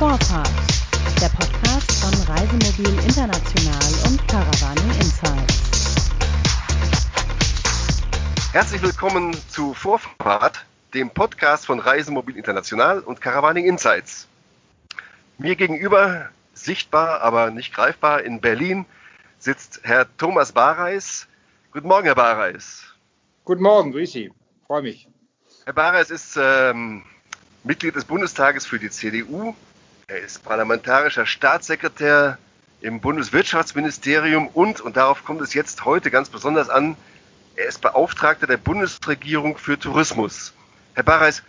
Vorfahrt, der Podcast von Reisemobil International und Caravaning Insights. Herzlich willkommen zu Vorfahrt, dem Podcast von Reisemobil International und Caravaning Insights. Mir gegenüber, sichtbar, aber nicht greifbar, in Berlin sitzt Herr Thomas Bareis. Guten Morgen, Herr Bareis. Guten Morgen, grüß Sie. Freue mich. Herr Bareis ist ähm, Mitglied des Bundestages für die CDU. Er ist parlamentarischer Staatssekretär im Bundeswirtschaftsministerium und, und darauf kommt es jetzt heute ganz besonders an, er ist Beauftragter der Bundesregierung für Tourismus. Herr Bareis,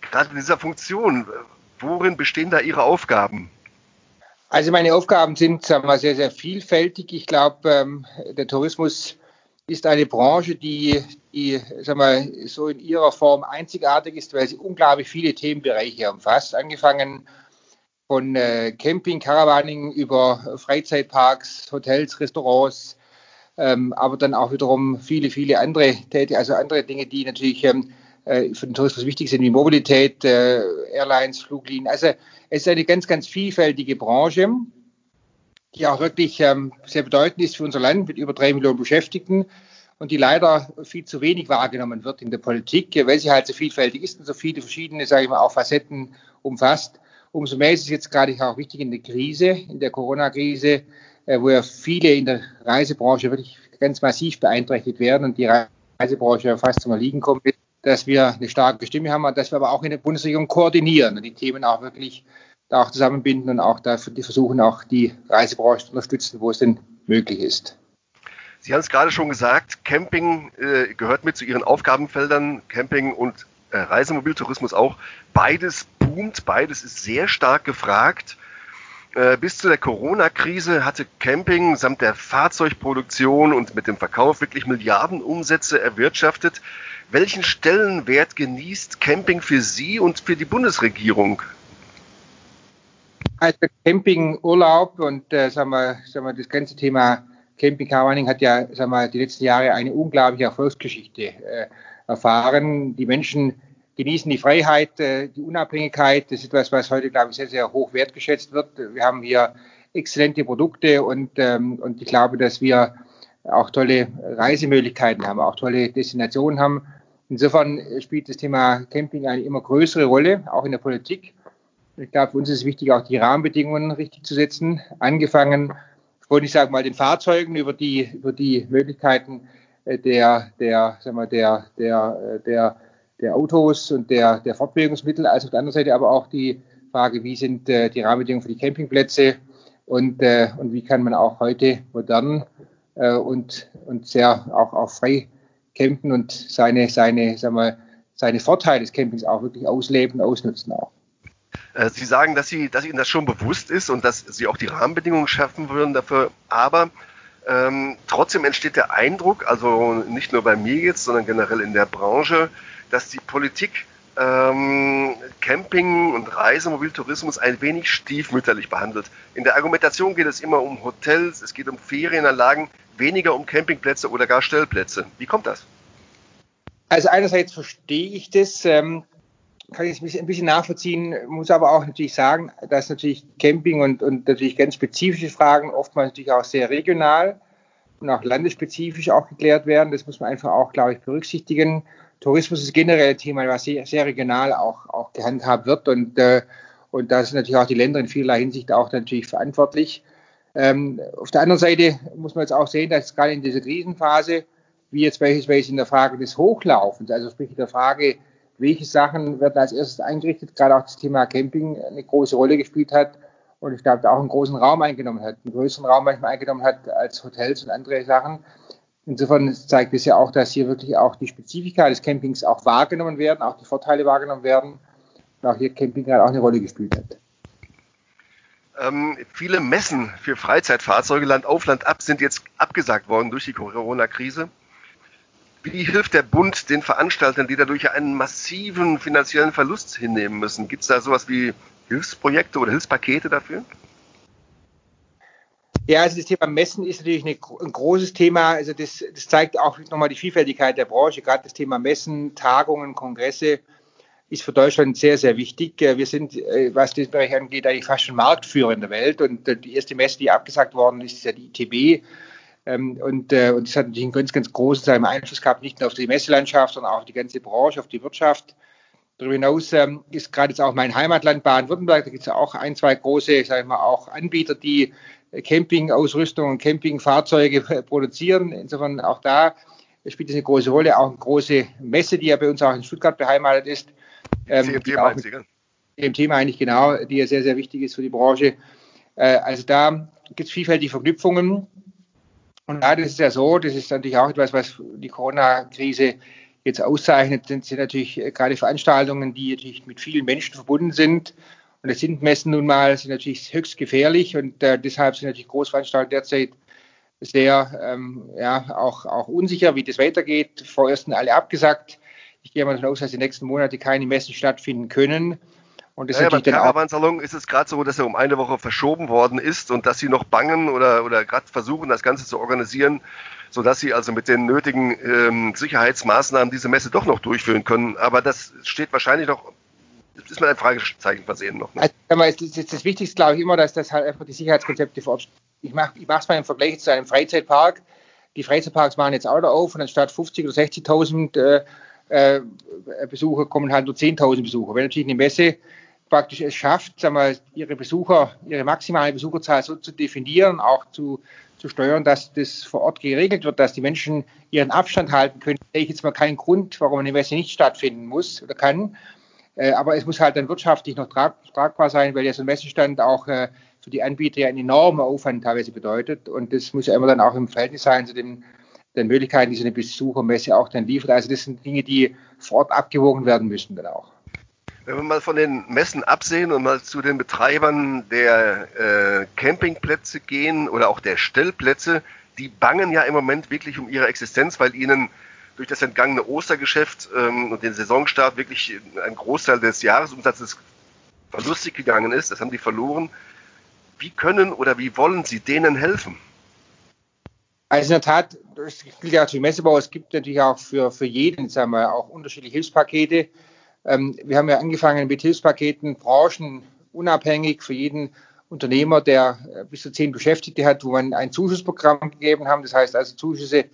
gerade in dieser Funktion, worin bestehen da Ihre Aufgaben? Also meine Aufgaben sind sagen wir, sehr, sehr vielfältig. Ich glaube, ähm, der Tourismus ist eine Branche, die, die sagen wir, so in ihrer Form einzigartig ist, weil sie unglaublich viele Themenbereiche umfasst, angefangen von äh, Camping, Caravaning über Freizeitparks, Hotels, Restaurants, ähm, aber dann auch wiederum viele, viele andere, also andere Dinge, die natürlich ähm, äh, für den Tourismus wichtig sind, wie Mobilität, äh, Airlines, Fluglinien. Also es ist eine ganz, ganz vielfältige Branche, die auch wirklich ähm, sehr bedeutend ist für unser Land mit über drei Millionen Beschäftigten und die leider viel zu wenig wahrgenommen wird in der Politik, weil sie halt so vielfältig ist und so viele verschiedene, sage ich mal, auch Facetten umfasst. Umso mehr ist es jetzt gerade auch wichtig in der Krise, in der Corona-Krise, äh, wo ja viele in der Reisebranche wirklich ganz massiv beeinträchtigt werden und die Reisebranche fast zum Erliegen kommt, dass wir eine starke Stimme haben und dass wir aber auch in der Bundesregierung koordinieren und die Themen auch wirklich da auch zusammenbinden und auch dafür die versuchen, auch die Reisebranche zu unterstützen, wo es denn möglich ist. Sie haben es gerade schon gesagt, Camping äh, gehört mit zu Ihren Aufgabenfeldern, Camping und äh, Reisemobiltourismus auch. Beides boomt, beides ist sehr stark gefragt. Äh, bis zu der Corona-Krise hatte Camping samt der Fahrzeugproduktion und mit dem Verkauf wirklich Milliardenumsätze erwirtschaftet. Welchen Stellenwert genießt Camping für Sie und für die Bundesregierung? Also Camping, und äh, sagen wir, sagen wir, das ganze Thema Camping Caravaning hat ja sagen wir, die letzten Jahre eine unglaubliche Erfolgsgeschichte äh, erfahren. Die Menschen genießen die Freiheit, äh, die Unabhängigkeit. Das ist etwas, was heute, glaube ich, sehr, sehr hoch wertgeschätzt wird. Wir haben hier exzellente Produkte und, ähm, und ich glaube, dass wir auch tolle Reisemöglichkeiten haben, auch tolle Destinationen haben. Insofern spielt das Thema Camping eine immer größere Rolle, auch in der Politik. Ich glaube, für uns ist es wichtig, auch die Rahmenbedingungen richtig zu setzen, angefangen von, ich sage mal, den Fahrzeugen über die, über die Möglichkeiten der, der, sagen wir, der, der, äh, der, der Autos und der, der Fortbewegungsmittel, als auf der anderen Seite aber auch die Frage, wie sind äh, die Rahmenbedingungen für die Campingplätze und, äh, und wie kann man auch heute modern äh, und, und sehr auch, auch frei campen und seine, seine, sagen wir, seine Vorteile des Campings auch wirklich ausleben, ausnutzen auch. Äh, Sie sagen, dass, Sie, dass Ihnen das schon bewusst ist und dass Sie auch die Rahmenbedingungen schaffen würden dafür. Aber ähm, trotzdem entsteht der Eindruck, also nicht nur bei mir jetzt, sondern generell in der Branche, dass die Politik ähm, Camping und Reisemobiltourismus ein wenig stiefmütterlich behandelt. In der Argumentation geht es immer um Hotels, es geht um Ferienanlagen, weniger um Campingplätze oder gar Stellplätze. Wie kommt das? Also einerseits verstehe ich das. Ähm, kann ich ein bisschen nachvollziehen, muss aber auch natürlich sagen, dass natürlich Camping und, und natürlich ganz spezifische Fragen oftmals natürlich auch sehr regional und auch landesspezifisch auch geklärt werden. Das muss man einfach auch, glaube ich, berücksichtigen. Tourismus ist generell ein Thema, was sehr, sehr regional auch, auch gehandhabt wird und, äh, und da sind natürlich auch die Länder in vielerlei Hinsicht auch natürlich verantwortlich. Ähm, auf der anderen Seite muss man jetzt auch sehen, dass gerade in dieser Krisenphase, wie jetzt beispielsweise in der Frage des Hochlaufens, also sprich in der Frage, welche Sachen werden als erstes eingerichtet, gerade auch das Thema Camping eine große Rolle gespielt hat und ich glaube, da auch einen großen Raum eingenommen hat, einen größeren Raum manchmal eingenommen hat als Hotels und andere Sachen. Insofern zeigt es ja auch, dass hier wirklich auch die Spezifika des Campings auch wahrgenommen werden, auch die Vorteile wahrgenommen werden und auch hier Camping gerade auch eine Rolle gespielt hat. Ähm, viele Messen für Freizeitfahrzeuge Land auf Land ab sind jetzt abgesagt worden durch die Corona-Krise. Wie hilft der Bund den Veranstaltern, die dadurch einen massiven finanziellen Verlust hinnehmen müssen? Gibt es da sowas wie Hilfsprojekte oder Hilfspakete dafür? Ja, also das Thema Messen ist natürlich eine, ein großes Thema. Also das, das zeigt auch nochmal die Vielfältigkeit der Branche, gerade das Thema Messen, Tagungen, Kongresse. ist für Deutschland sehr, sehr wichtig. Äh, wir sind, äh, was den Bereich angeht, eigentlich fast schon Marktführer in der Welt. Und äh, die erste Messe, die abgesagt worden ist, ist ja die ITB. Ähm, und, und das hat natürlich einen ganz, ganz großen Einfluss gehabt, nicht nur auf die Messelandschaft, sondern auch auf die ganze Branche, auf die Wirtschaft. Darüber hinaus ähm, ist gerade jetzt auch mein Heimatland Baden-Württemberg, da gibt es auch ein, zwei große, sagen wir mal, auch Anbieter, die Campingausrüstung und Campingfahrzeuge produzieren. Insofern auch da spielt das eine große Rolle. Auch eine große Messe, die ja bei uns auch in Stuttgart beheimatet ist. Ähm, CMT meinen Sie, CMT meine ich genau, die ja sehr, sehr wichtig ist für die Branche. Äh, also da gibt es vielfältige Verknüpfungen. Und da das ist ja so, das ist natürlich auch etwas, was die Corona-Krise jetzt auszeichnet, sind, sind natürlich gerade Veranstaltungen, die natürlich mit vielen Menschen verbunden sind. Und das sind Messen nun mal, sind natürlich höchst gefährlich und äh, deshalb sind natürlich Großveranstaltungen derzeit sehr ähm, ja, auch, auch unsicher, wie das weitergeht. Vorerst sind alle abgesagt. Ich gehe mal davon aus, dass die nächsten Monate keine Messen stattfinden können. Und das ja, beim Caravansalon ist es gerade so, dass er um eine Woche verschoben worden ist und dass sie noch bangen oder, oder gerade versuchen, das Ganze zu organisieren, sodass sie also mit den nötigen ähm, Sicherheitsmaßnahmen diese Messe doch noch durchführen können. Aber das steht wahrscheinlich noch, ist mit einem Fragezeichen versehen noch. Ne? Also, das, das Wichtigste, glaube ich, immer, dass das halt einfach die Sicherheitskonzepte vor Ort ich mache es mal im Vergleich zu einem Freizeitpark. Die Freizeitparks machen jetzt auch da auf und anstatt 50.000 oder 60.000 äh, äh, Besucher kommen halt nur 10.000 Besucher. Wenn natürlich eine Messe praktisch es schafft, sagen wir, ihre Besucher, ihre maximale Besucherzahl so zu definieren, auch zu, zu steuern, dass das vor Ort geregelt wird, dass die Menschen ihren Abstand halten können, sehe ich jetzt mal keinen Grund, warum eine Messe nicht stattfinden muss oder kann. Äh, aber es muss halt dann wirtschaftlich noch trag, tragbar sein, weil ja so ein Messestand auch äh, für die Anbieter ja einen enormen Aufwand teilweise bedeutet. Und das muss ja immer dann auch im Verhältnis sein zu den, den Möglichkeiten, die so eine Besuchermesse auch dann liefert. Also das sind Dinge, die vor Ort abgewogen werden müssen dann auch. Wenn wir mal von den Messen absehen und mal zu den Betreibern der äh, Campingplätze gehen oder auch der Stellplätze, die bangen ja im Moment wirklich um ihre Existenz, weil ihnen durch das entgangene Ostergeschäft ähm, und den Saisonstart wirklich ein Großteil des Jahresumsatzes verlustig gegangen ist. Das haben die verloren. Wie können oder wie wollen Sie denen helfen? Also in der Tat, das gilt ja auch für Messebau, es gibt natürlich auch für, für jeden, sagen wir, auch unterschiedliche Hilfspakete. Ähm, wir haben ja angefangen mit Hilfspaketen, branchenunabhängig für jeden Unternehmer, der äh, bis zu zehn Beschäftigte hat, wo man ein Zuschussprogramm gegeben haben. Das heißt also Zuschüsse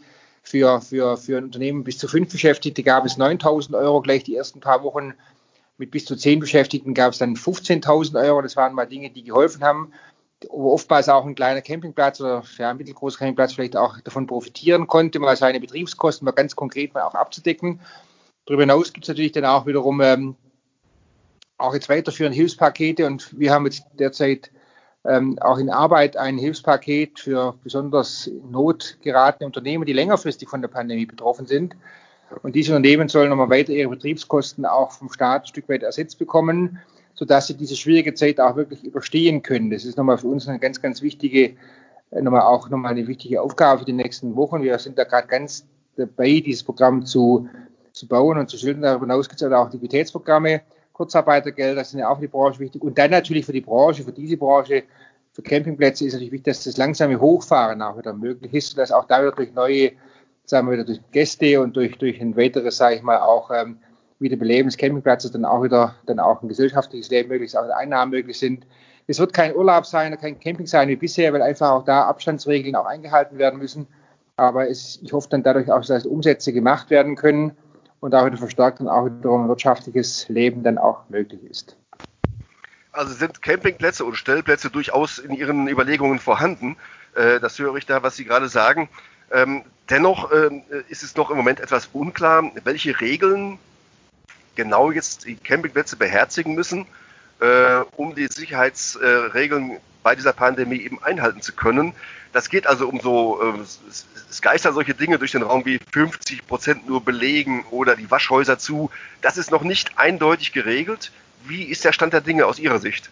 für, für, für ein Unternehmen bis zu fünf Beschäftigte gab es 9.000 Euro gleich die ersten paar Wochen. Mit bis zu zehn Beschäftigten gab es dann 15.000 Euro. Das waren mal Dinge, die geholfen haben wo oftmals auch ein kleiner Campingplatz oder ja, ein mittelgroßer Campingplatz vielleicht auch davon profitieren konnte, mal seine Betriebskosten mal ganz konkret mal auch abzudecken. Darüber hinaus gibt es natürlich dann auch wiederum ähm, auch jetzt weiterführende Hilfspakete und wir haben jetzt derzeit ähm, auch in Arbeit ein Hilfspaket für besonders notgeratene Unternehmen, die längerfristig von der Pandemie betroffen sind. Und diese Unternehmen sollen nochmal weiter ihre Betriebskosten auch vom Staat ein Stück weit ersetzt bekommen sodass sie diese schwierige Zeit auch wirklich überstehen können. Das ist nochmal für uns eine ganz, ganz wichtige, äh, nochmal auch nochmal eine wichtige Aufgabe für die nächsten Wochen. Wir sind da gerade ganz dabei, dieses Programm zu, zu bauen und zu schildern. Darüber hinaus gibt es auch Liquiditätsprogramme, Kurzarbeitergeld, das sind ja auch für die Branche wichtig. Und dann natürlich für die Branche, für diese Branche, für Campingplätze ist natürlich wichtig, dass das langsame Hochfahren auch wieder möglich ist, dass auch da wieder durch neue, sagen wir wieder durch Gäste und durch, durch ein weiteres, sage ich mal, auch ähm, Wiederbeleben des Campingplatzes dann auch wieder dann auch ein gesellschaftliches Leben möglich, auch Einnahmen möglich sind. Es wird kein Urlaub sein, kein Camping sein wie bisher, weil einfach auch da Abstandsregeln auch eingehalten werden müssen. Aber es, ich hoffe dann dadurch auch, dass Umsätze gemacht werden können und auch wieder verstärkt und auch wiederum wirtschaftliches Leben dann auch möglich ist. Also sind Campingplätze und Stellplätze durchaus in Ihren Überlegungen vorhanden. Äh, das höre ich da, was Sie gerade sagen. Ähm, dennoch ähm, ist es noch im Moment etwas unklar, welche Regeln genau jetzt die Campingplätze beherzigen müssen, um die Sicherheitsregeln bei dieser Pandemie eben einhalten zu können. Das geht also um so, äh, es geistern solche Dinge durch den Raum wie 50 Prozent nur belegen oder die Waschhäuser zu. Das ist noch nicht eindeutig geregelt. Wie ist der Stand der Dinge aus Ihrer Sicht?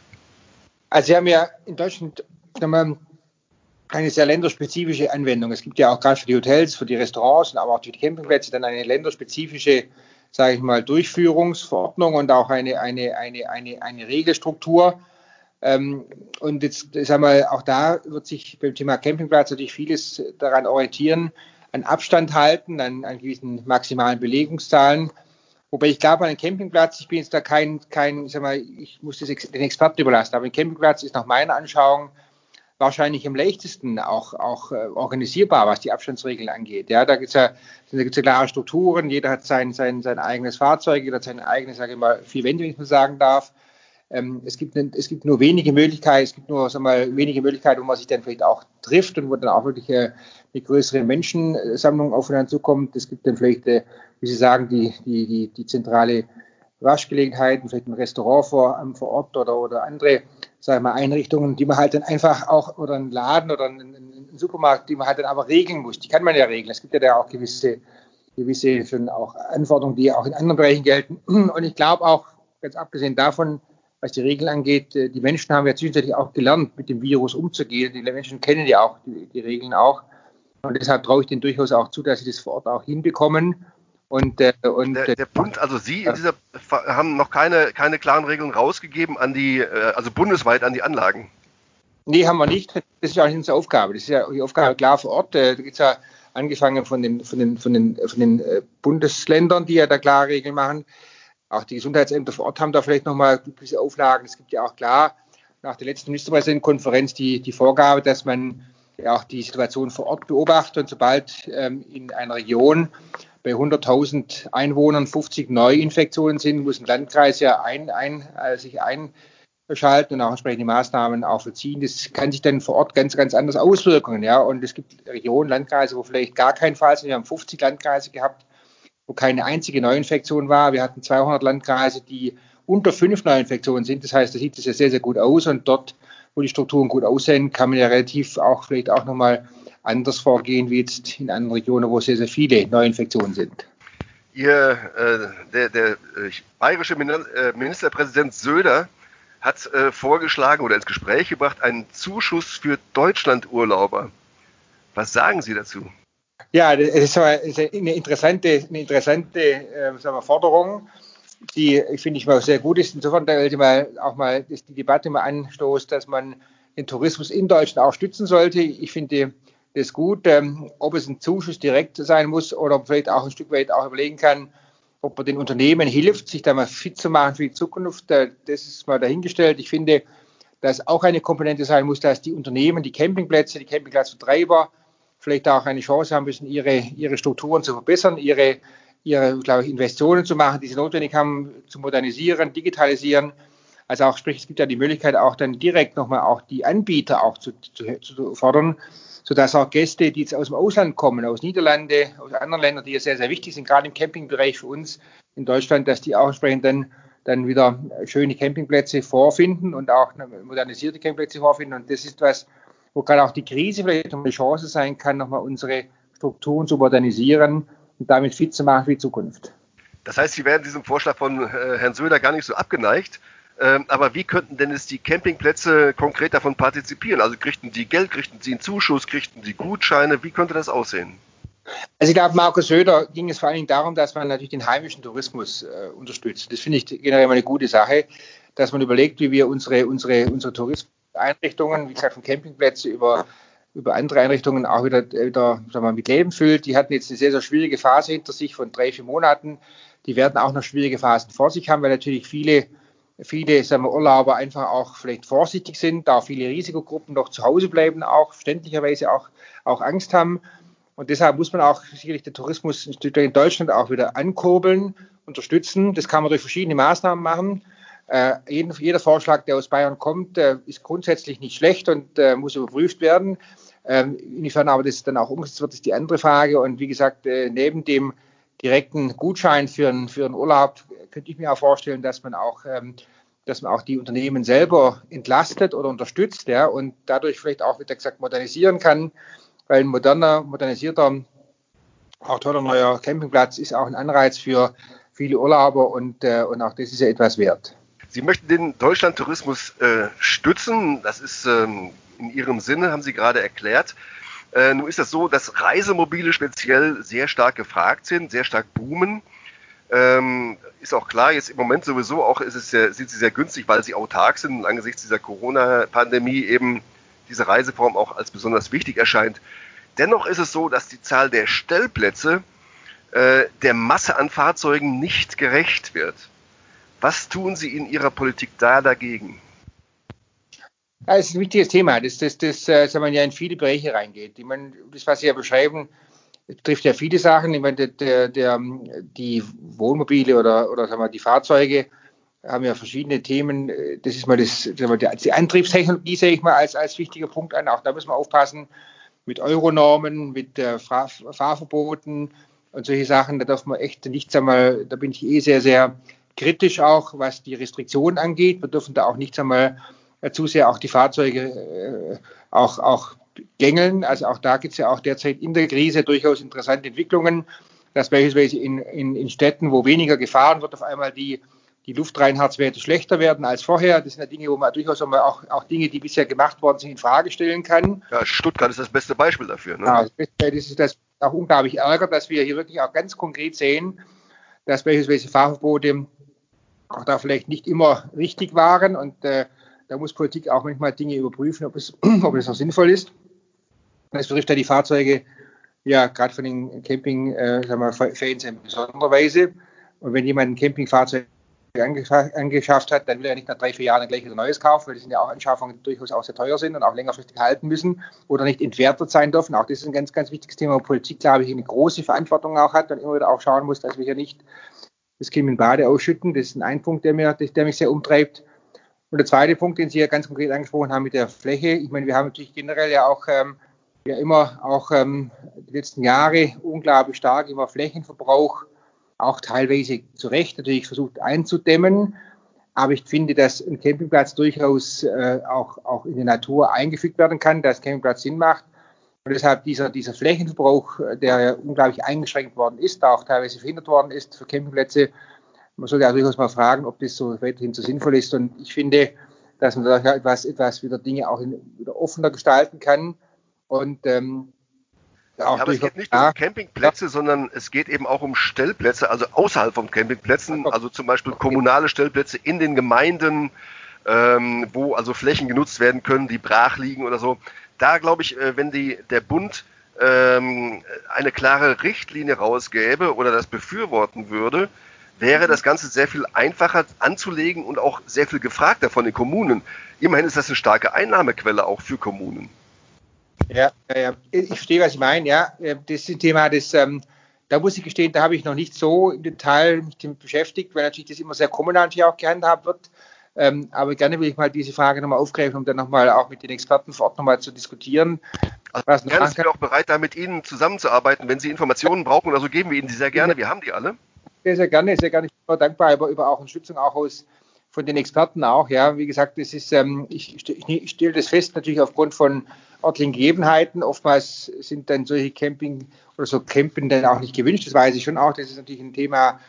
Also Sie haben ja in Deutschland eine sehr länderspezifische Anwendung. Es gibt ja auch gerade für die Hotels, für die Restaurants, aber auch für die Campingplätze dann eine länderspezifische sage ich mal, Durchführungsverordnung und auch eine, eine, eine, eine, eine Regelstruktur. Ähm, und jetzt, sagen wir, auch da wird sich beim Thema Campingplatz natürlich vieles daran orientieren, an Abstand halten, an, an gewissen maximalen Belegungszahlen. Wobei ich glaube, an einem Campingplatz, ich bin jetzt da kein, kein sag mal, ich muss das den Experten überlassen, aber ein Campingplatz ist nach meiner Anschauung wahrscheinlich am leichtesten auch, auch äh, organisierbar, was die Abstandsregeln angeht. Ja, da gibt es ja, ja klare Strukturen, jeder hat sein, sein, sein eigenes Fahrzeug, jeder hat seine eigene, sage ich mal, vier Wände, wenn ich mal sagen darf. Ähm, es, gibt, es gibt nur wenige Möglichkeiten, es gibt nur sag mal, wenige Möglichkeiten, wo man sich dann vielleicht auch trifft und wo dann auch wirklich äh, eine größere Menschensammlung aufeinander zukommt. Es gibt dann vielleicht, äh, wie Sie sagen, die, die, die, die zentrale Waschgelegenheiten, vielleicht ein Restaurant vor, vor Ort oder, oder andere sag ich mal, Einrichtungen, die man halt dann einfach auch, oder einen Laden oder einen, einen, Supermarkt, die man halt dann aber regeln muss. Die kann man ja regeln. Es gibt ja da auch gewisse, gewisse auch Anforderungen, die auch in anderen Bereichen gelten. Und ich glaube auch, ganz abgesehen davon, was die Regeln angeht, äh, die Menschen haben ja zwischenzeitlich auch gelernt, mit dem Virus umzugehen. Die Menschen kennen ja auch die, die Regeln auch. Und deshalb traue ich denen durchaus auch zu, dass sie das vor Ort auch hinbekommen. Und, äh, und der, der Bund, also Sie in dieser, haben noch keine, keine klaren Regeln rausgegeben an die, äh, also bundesweit an die Anlagen. Nee, haben wir nicht. Das ist ja auch nicht unsere Aufgabe. Das ist ja die Aufgabe klar vor Ort. Äh, da gibt es ja angefangen von den, von den, von den, von den äh, Bundesländern, die ja da klare Regeln machen. Auch die Gesundheitsämter vor Ort haben da vielleicht nochmal gewisse Auflagen. Es gibt ja auch klar nach der letzten Ministerpräsidentenkonferenz die, die Vorgabe, dass man auch die Situation vor Ort beobachtet und sobald ähm, in einer Region bei 100.000 Einwohnern 50 Neuinfektionen sind, muss ein Landkreis ja ein, ein, äh, sich einschalten und auch entsprechende Maßnahmen auch verziehen. Das kann sich dann vor Ort ganz, ganz anders auswirken. Ja? Und es gibt Regionen, Landkreise, wo vielleicht gar kein Fall sind. Wir haben 50 Landkreise gehabt, wo keine einzige Neuinfektion war. Wir hatten 200 Landkreise, die unter fünf Neuinfektionen sind. Das heißt, da sieht es ja sehr, sehr gut aus. Und dort, wo die Strukturen gut aussehen, kann man ja relativ auch vielleicht auch nochmal anders vorgehen wie jetzt in anderen Regionen, wo sehr, sehr viele Neuinfektionen sind. Ihr, äh, der, der äh, bayerische äh, Ministerpräsident Söder hat äh, vorgeschlagen oder ins Gespräch gebracht einen Zuschuss für Deutschlandurlauber. Was sagen Sie dazu? Ja, das ist eine interessante, eine interessante äh, Forderung, die finde ich mal sehr gut ist. Insofern, weil sie mal auch mal die Debatte mal anstoßt, dass man den Tourismus in Deutschland auch stützen sollte. Ich finde das gut. Ähm, ob es ein Zuschuss direkt sein muss oder vielleicht auch ein Stück weit auch überlegen kann, ob man den Unternehmen hilft, sich da mal fit zu machen für die Zukunft, äh, das ist mal dahingestellt. Ich finde, dass auch eine Komponente sein muss, dass die Unternehmen, die Campingplätze, die Campingplatzbetreiber vielleicht auch eine Chance haben müssen, ihre, ihre Strukturen zu verbessern, ihre, ihre, glaube ich, Investitionen zu machen, die sie notwendig haben, zu modernisieren, digitalisieren. Also auch, sprich, es gibt ja die Möglichkeit, auch dann direkt nochmal auch die Anbieter auch zu, zu, zu fordern, sodass auch Gäste, die jetzt aus dem Ausland kommen, aus Niederlande, aus anderen Ländern, die ja sehr, sehr wichtig sind, gerade im Campingbereich für uns in Deutschland, dass die auch entsprechend dann, dann wieder schöne Campingplätze vorfinden und auch modernisierte Campingplätze vorfinden. Und das ist was, wo gerade auch die Krise vielleicht eine Chance sein kann, nochmal unsere Strukturen zu modernisieren und damit fit zu machen für die Zukunft. Das heißt, Sie werden diesem Vorschlag von äh, Herrn Söder gar nicht so abgeneigt. Ähm, aber wie könnten denn jetzt die Campingplätze konkret davon partizipieren? Also kriegten die Geld, kriegten sie einen Zuschuss, kriegten sie Gutscheine? Wie könnte das aussehen? Also ich glaube, Markus Söder ging es vor allen Dingen darum, dass man natürlich den heimischen Tourismus äh, unterstützt. Das finde ich generell mal eine gute Sache, dass man überlegt, wie wir unsere, unsere, unsere Tourismuseinrichtungen, wie gesagt, von Campingplätze über, über andere Einrichtungen auch wieder, wieder sagen wir, mit Leben füllt. Die hatten jetzt eine sehr, sehr schwierige Phase hinter sich von drei, vier Monaten. Die werden auch noch schwierige Phasen vor sich haben, weil natürlich viele viele sagen wir, Urlauber einfach auch vielleicht vorsichtig sind, da viele Risikogruppen noch zu Hause bleiben, auch verständlicherweise auch, auch Angst haben. Und deshalb muss man auch sicherlich den Tourismus in Deutschland auch wieder ankurbeln, unterstützen. Das kann man durch verschiedene Maßnahmen machen. Äh, jeden, jeder Vorschlag, der aus Bayern kommt, äh, ist grundsätzlich nicht schlecht und äh, muss überprüft werden. Ähm, inwiefern aber das dann auch umgesetzt wird, ist die andere Frage. Und wie gesagt, äh, neben dem direkten Gutschein für einen, für einen Urlaub könnte ich mir auch vorstellen, dass man auch, ähm, dass man auch die Unternehmen selber entlastet oder unterstützt, ja, und dadurch vielleicht auch, wie gesagt, modernisieren kann, weil ein moderner, modernisierter, auch toller neuer Campingplatz ist auch ein Anreiz für viele Urlauber und, äh, und auch das ist ja etwas wert. Sie möchten den Deutschlandtourismus äh, stützen. Das ist ähm, in Ihrem Sinne, haben Sie gerade erklärt. Äh, nun ist das so, dass Reisemobile speziell sehr stark gefragt sind, sehr stark boomen. Ähm, ist auch klar, jetzt im Moment sowieso auch ist es sehr, sind sie sehr günstig, weil sie autark sind und angesichts dieser Corona-Pandemie eben diese Reiseform auch als besonders wichtig erscheint. Dennoch ist es so, dass die Zahl der Stellplätze äh, der Masse an Fahrzeugen nicht gerecht wird. Was tun Sie in Ihrer Politik da dagegen? Ja, das ist ein wichtiges Thema, das, das, das äh, wir, ja in viele Bereiche reingeht. Ich meine, das, was Sie ja beschreiben, betrifft ja viele Sachen. Ich meine, der, der, die Wohnmobile oder, oder sagen wir, die Fahrzeuge haben ja verschiedene Themen. Das ist mal das, sagen wir, die Antriebstechnologie sehe ich mal als, als wichtiger Punkt an. Auch da müssen wir aufpassen mit Euronormen, mit äh, Fahr Fahrverboten und solche Sachen. Da darf man echt nichts einmal, da bin ich eh sehr, sehr kritisch auch, was die Restriktionen angeht. Wir dürfen da auch nichts einmal äh, zu sehr auch die Fahrzeuge äh, auch, auch gängeln. Also auch da gibt es ja auch derzeit in der Krise durchaus interessante Entwicklungen, dass beispielsweise in, in, in Städten, wo weniger gefahren wird, auf einmal die, die Luftreinheitswerte schlechter werden als vorher. Das sind ja Dinge, wo man durchaus auch, auch Dinge, die bisher gemacht worden sind, in Frage stellen kann. Ja, Stuttgart ist das beste Beispiel dafür. Ne? Ja, das ist das auch unglaublich ärgert, dass wir hier wirklich auch ganz konkret sehen, dass beispielsweise Fahrverbote auch da vielleicht nicht immer richtig waren und äh, da muss Politik auch manchmal Dinge überprüfen, ob es, ob es auch sinnvoll ist. Das betrifft ja die Fahrzeuge, ja, gerade von den Camping-Fans äh, in besonderer Weise. Und wenn jemand ein Campingfahrzeug angeschafft hat, dann will er nicht nach drei, vier Jahren gleich wieder Neues kaufen, weil das sind ja auch Anschaffungen, die durchaus auch sehr teuer sind und auch längerfristig halten müssen oder nicht entwertet sein dürfen. Auch das ist ein ganz, ganz wichtiges Thema, wo Politik, glaube ich, eine große Verantwortung auch hat und immer wieder auch schauen muss, dass wir hier nicht das in Bade ausschütten. Das ist ein Punkt, der, mir, der mich sehr umtreibt. Und der zweite Punkt, den Sie ja ganz konkret angesprochen haben mit der Fläche. Ich meine, wir haben natürlich generell ja auch ähm, ja immer auch ähm, die letzten Jahre unglaublich stark immer Flächenverbrauch auch teilweise zu Recht natürlich versucht einzudämmen. Aber ich finde, dass ein Campingplatz durchaus äh, auch, auch in die Natur eingefügt werden kann, dass Campingplatz Sinn macht. Und deshalb dieser, dieser Flächenverbrauch, der ja unglaublich eingeschränkt worden ist, auch teilweise verhindert worden ist für Campingplätze. Man sollte ja durchaus mal fragen, ob das so weiterhin so sinnvoll ist. Und ich finde, dass man da etwas, etwas wieder Dinge auch in, wieder offener gestalten kann. Und ähm, ja, aber es geht nicht um Campingplätze, sondern es geht eben auch um Stellplätze, also außerhalb von Campingplätzen, also zum Beispiel kommunale Stellplätze in den Gemeinden, ähm, wo also Flächen genutzt werden können, die brach liegen oder so. Da glaube ich, äh, wenn die, der Bund ähm, eine klare Richtlinie rausgäbe oder das befürworten würde, wäre das Ganze sehr viel einfacher anzulegen und auch sehr viel gefragter von den Kommunen. Immerhin ist das eine starke Einnahmequelle auch für Kommunen. Ja, ja, ich verstehe, was Sie meinen. Ja, äh, das Thema, das, ähm, da muss ich gestehen, da habe ich noch nicht so im Detail mich damit beschäftigt, weil natürlich das immer sehr kommunal auch gehandhabt wird. Ähm, aber gerne will ich mal diese Frage nochmal aufgreifen, um dann nochmal auch mit den Experten vor Ort nochmal zu diskutieren. Also gerne sind wir auch bereit, da mit Ihnen zusammenzuarbeiten. Wenn Sie Informationen brauchen oder so, geben wir Ihnen die sehr gerne. Wir haben die alle. Sehr, sehr gerne, sehr gerne. Ich bin dankbar über, über auch Unterstützung auch aus von den Experten auch. Ja, wie gesagt, das ist, ähm, ich, ich, stelle das fest natürlich aufgrund von örtlichen Gegebenheiten. Oftmals sind dann solche Camping oder so Campen dann auch nicht gewünscht. Das weiß ich schon auch. Das ist natürlich ein Thema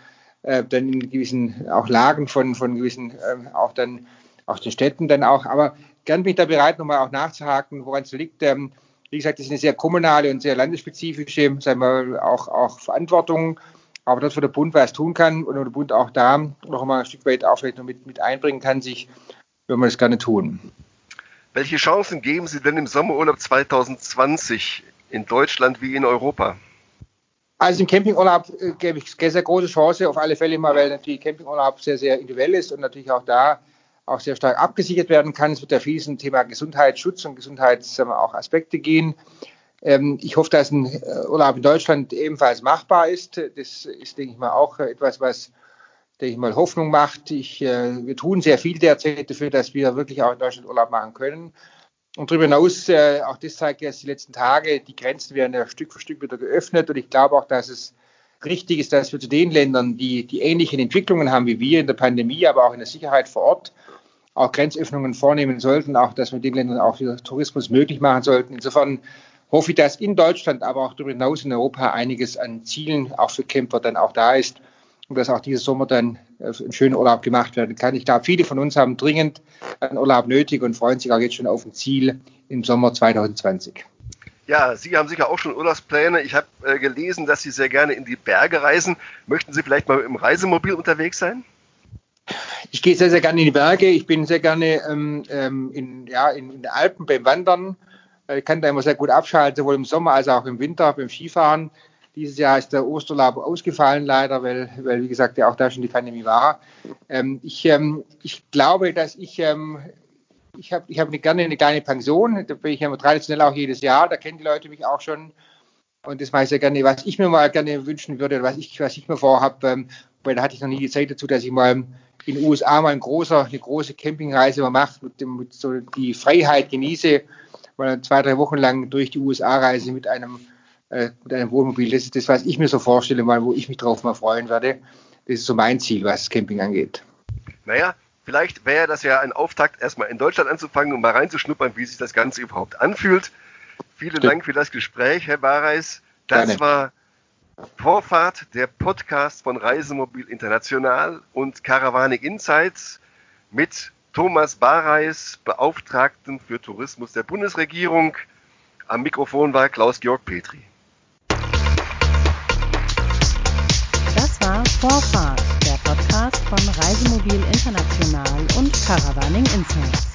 äh, dann in gewissen auch Lagen von, von gewissen, äh, auch dann auch den Städten dann auch. Aber gern bin ich da bereit, nochmal auch nachzuhaken, woran es liegt. Ähm, wie gesagt, das ist eine sehr kommunale und sehr landesspezifische, sagen wir, auch, auch Verantwortung. Aber das, wo der Bund was tun kann und der Bund auch da noch mal ein Stück weit auch vielleicht mit, mit einbringen kann, sich, wenn wir das gerne tun. Welche Chancen geben Sie denn im Sommerurlaub 2020 in Deutschland wie in Europa? Also im Campingurlaub äh, gebe ich sehr, sehr große Chance, auf alle Fälle mal, weil natürlich Campingurlaub sehr, sehr individuell ist und natürlich auch da auch sehr stark abgesichert werden kann. Es wird ja viel zum Thema Gesundheitsschutz und Gesundheitsaspekte gehen. Ähm, ich hoffe, dass ein äh, Urlaub in Deutschland ebenfalls machbar ist. Das ist, denke ich mal, auch etwas, was denke ich mal, Hoffnung macht. Ich, äh, wir tun sehr viel derzeit dafür, dass wir wirklich auch in Deutschland Urlaub machen können. Und darüber hinaus, äh, auch das zeigt jetzt die letzten Tage, die Grenzen werden ja Stück für Stück wieder geöffnet. Und ich glaube auch, dass es richtig ist, dass wir zu den Ländern, die, die ähnlichen Entwicklungen haben wie wir in der Pandemie, aber auch in der Sicherheit vor Ort, auch Grenzöffnungen vornehmen sollten, auch dass wir den Ländern auch wieder Tourismus möglich machen sollten. Insofern hoffe ich, dass in Deutschland, aber auch darüber hinaus in Europa einiges an Zielen auch für Camper dann auch da ist und dass auch dieses Sommer dann äh, ein schöner Urlaub gemacht werden kann. Ich glaube, viele von uns haben dringend einen Urlaub nötig und freuen sich auch jetzt schon auf ein Ziel im Sommer 2020. Ja, Sie haben sicher auch schon Urlaubspläne. Ich habe äh, gelesen, dass Sie sehr gerne in die Berge reisen. Möchten Sie vielleicht mal im Reisemobil unterwegs sein? Ich gehe sehr, sehr gerne in die Berge. Ich bin sehr gerne ähm, ähm in, ja, in, in den Alpen beim Wandern. Ich kann da immer sehr gut abschalten, sowohl im Sommer als auch im Winter beim Skifahren. Dieses Jahr ist der Osterlaub ausgefallen leider, weil, weil wie gesagt, ja auch da schon die Pandemie war. Ähm, ich, ähm, ich glaube, dass ich, ähm, ich habe ich hab gerne eine kleine Pension, da bin ich ja traditionell auch jedes Jahr, da kennen die Leute mich auch schon. Und das mache ich sehr gerne, was ich mir mal gerne wünschen würde, was ich, was ich mir vorhabe, ähm, weil da hatte ich noch nie die Zeit dazu, dass ich mal in den USA mal ein großer, eine große Campingreise mal mache, mit, mit so die Freiheit genieße, mal zwei, drei Wochen lang durch die USA reise mit einem äh, mit einem Wohnmobil. Das ist das, was ich mir so vorstelle, mal, wo ich mich drauf mal freuen werde. Das ist so mein Ziel, was Camping angeht. Naja, vielleicht wäre das ja ein Auftakt, erstmal in Deutschland anzufangen und mal reinzuschnuppern, wie sich das Ganze überhaupt anfühlt. Vielen Stimmt. Dank für das Gespräch, Herr Bareis. Das Gerne. war Vorfahrt, der Podcast von Reisemobil International und Caravanik Insights mit Thomas Bareis, Beauftragten für Tourismus der Bundesregierung. Am Mikrofon war Klaus-Georg Petri. Vorfahrt, der Podcast von Reisemobil International und Caravaning Insights.